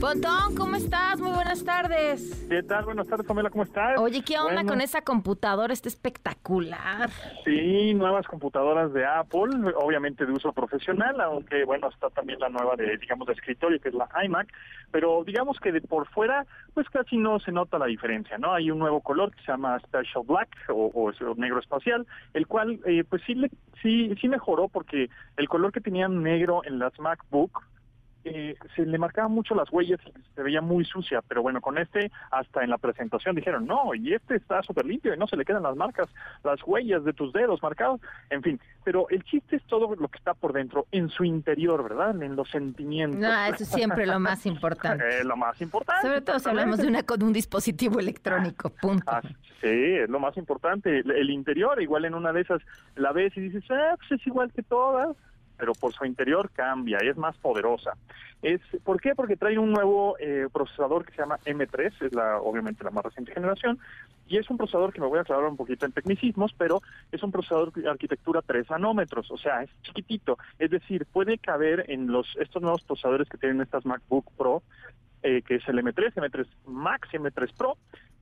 Pontón, ¿cómo estás? Muy buenas tardes. ¿Qué tal? Buenas tardes, Pamela, ¿cómo estás? Oye, ¿qué onda Bueno, con esa computadora? Está espectacular. Sí, nuevas computadoras de Apple, obviamente de uso profesional, aunque bueno, está también la nueva de, digamos, de escritorio, que es la iMac, pero digamos que de por fuera, pues casi no se nota la diferencia, ¿no? Hay un nuevo color que se llama Special Black o, negro espacial, el cual, eh, pues sí, le, sí, sí mejoró porque el color que tenían negro en las MacBook eh, se le marcaban mucho las huellas y se veía muy sucia, pero bueno, con este hasta en la presentación dijeron, no, y este está súper limpio y no se le quedan las marcas, las huellas de tus dedos marcados, en fin, pero el chiste es todo lo que está por dentro, en su interior, ¿verdad? En los sentimientos. No, eso es siempre lo más importante. Es lo más importante. Sobre todo si hablamos de una con un dispositivo electrónico, punto. Ah, sí, es lo más importante. El, el interior, igual en una de esas la ves y dices, ah, pues es igual que todas, pero por su interior cambia, es más poderosa. Es, ¿Por qué? Porque trae un nuevo eh, procesador que se llama M3, es la obviamente la más reciente generación, y es un procesador que me voy a aclarar un poquito en tecnicismos, pero es un procesador de arquitectura 3 nanómetros, o sea, es chiquitito, es decir, puede caber en los estos nuevos procesadores que tienen estas MacBook Pro, eh, que es el M3, M3 Max y M3 Pro,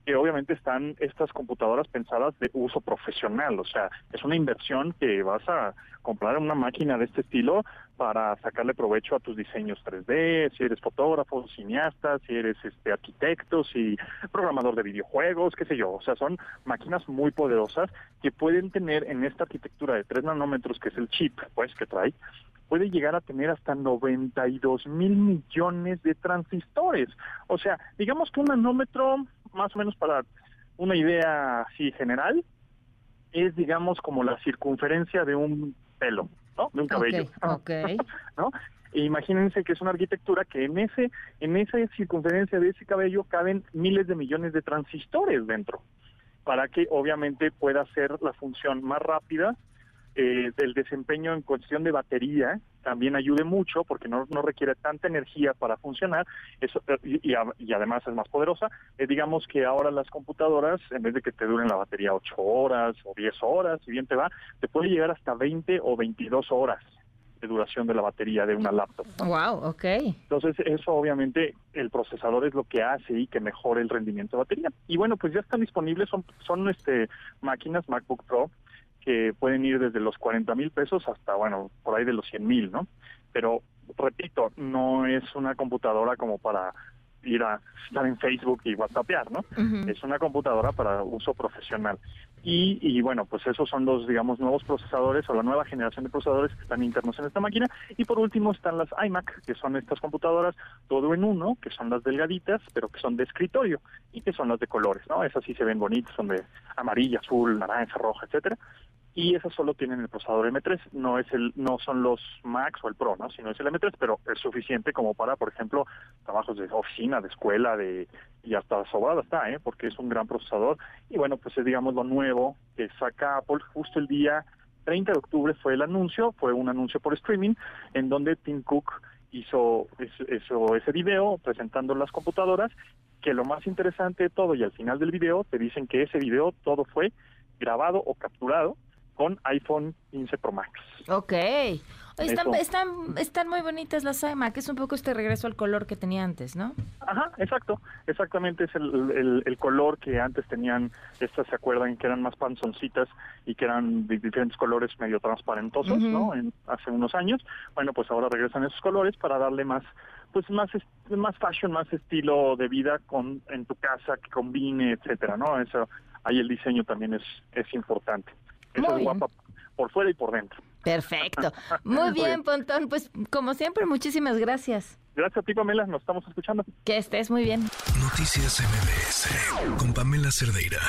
que obviamente están estas computadoras pensadas de uso profesional, o sea, es una inversión que vas a comprar una máquina de este estilo para sacarle provecho a tus diseños 3D, si eres fotógrafo, cineasta, si eres este arquitecto, si programador de videojuegos, qué sé yo, o sea, son máquinas muy poderosas que pueden tener en esta arquitectura de 3 nanómetros, que es el chip, pues, que trae, puede llegar a tener hasta 92 mil millones de transistores. O sea, digamos que un nanómetro, más o menos para una idea así general, es digamos como la circunferencia de un pelo, ¿no? De un cabello. Ok, ok. ¿no? E imagínense que es una arquitectura que en ese en esa circunferencia de ese cabello caben miles de millones de transistores dentro para que obviamente pueda ser la función más rápida eh, del desempeño en cuestión de batería también ayude mucho porque no, no requiere tanta energía para funcionar eso eh, y, y a- y además es más poderosa Eh, digamos que ahora las computadoras en vez de que te duren la batería 8 horas o 10 horas si bien te va te puede llegar hasta 20 o 22 horas de duración de la batería de una laptop Wow, ok. entonces, eso obviamente el procesador es lo que hace y que mejore el rendimiento de batería. Y bueno, pues ya están disponibles, son, son este máquinas MacBook Pro que pueden ir desde los 40 mil pesos hasta, bueno, por ahí de los 100 mil, ¿no? Pero, repito, no es una computadora como para ir a estar en Facebook y WhatsAppear, ¿no? Ujú. Es una computadora para uso profesional. Y, y bueno, pues esos son los, digamos, nuevos procesadores o la nueva generación de procesadores que están internos en esta máquina. Y por último están las iMac, que son estas computadoras todo en uno, que son las delgaditas, pero que son de escritorio y que son las de colores, ¿no? Esas sí se ven bonitas, son de amarilla, azul, naranja, roja, etcétera. Y esas solo tienen el procesador M3, no es el, no son los Max o el Pro, ¿no? Sino es el M3, pero es suficiente como para, por ejemplo, trabajos de oficina, de escuela, de y hasta sobrada está, ¿eh? Porque es un gran procesador. Y bueno, pues es digamos lo nuevo que saca Apple justo el día 30 de octubre fue el anuncio, fue un anuncio por streaming en donde Tim Cook hizo es- eso, ese video presentando las computadoras, que lo más interesante de todo y al final del video te dicen que ese video todo fue grabado o capturado con iPhone 15 Pro Max. Ok. Están, Eso. están, están muy bonitas las iMac, es un poco este regreso al color que tenía antes, ¿no? Ajá, exacto, exactamente es el, el, el color que antes tenían, estas se acuerdan que eran más panzoncitas y que eran de diferentes colores medio transparentosos. ¿no? En, hace unos años, bueno, pues ahora regresan esos colores para darle más, pues más, más fashion, más estilo de vida con en tu casa que combine, etcétera, ¿no? Eso, ahí el diseño también es, es importante. Eso Muy es bien. guapa por fuera y por dentro. Perfecto. Muy bien, Pontón. Pues como siempre, muchísimas gracias. Gracias a ti, Pamela, nos estamos escuchando. Que estés muy bien. Noticias MBS con Pamela Cerdeira.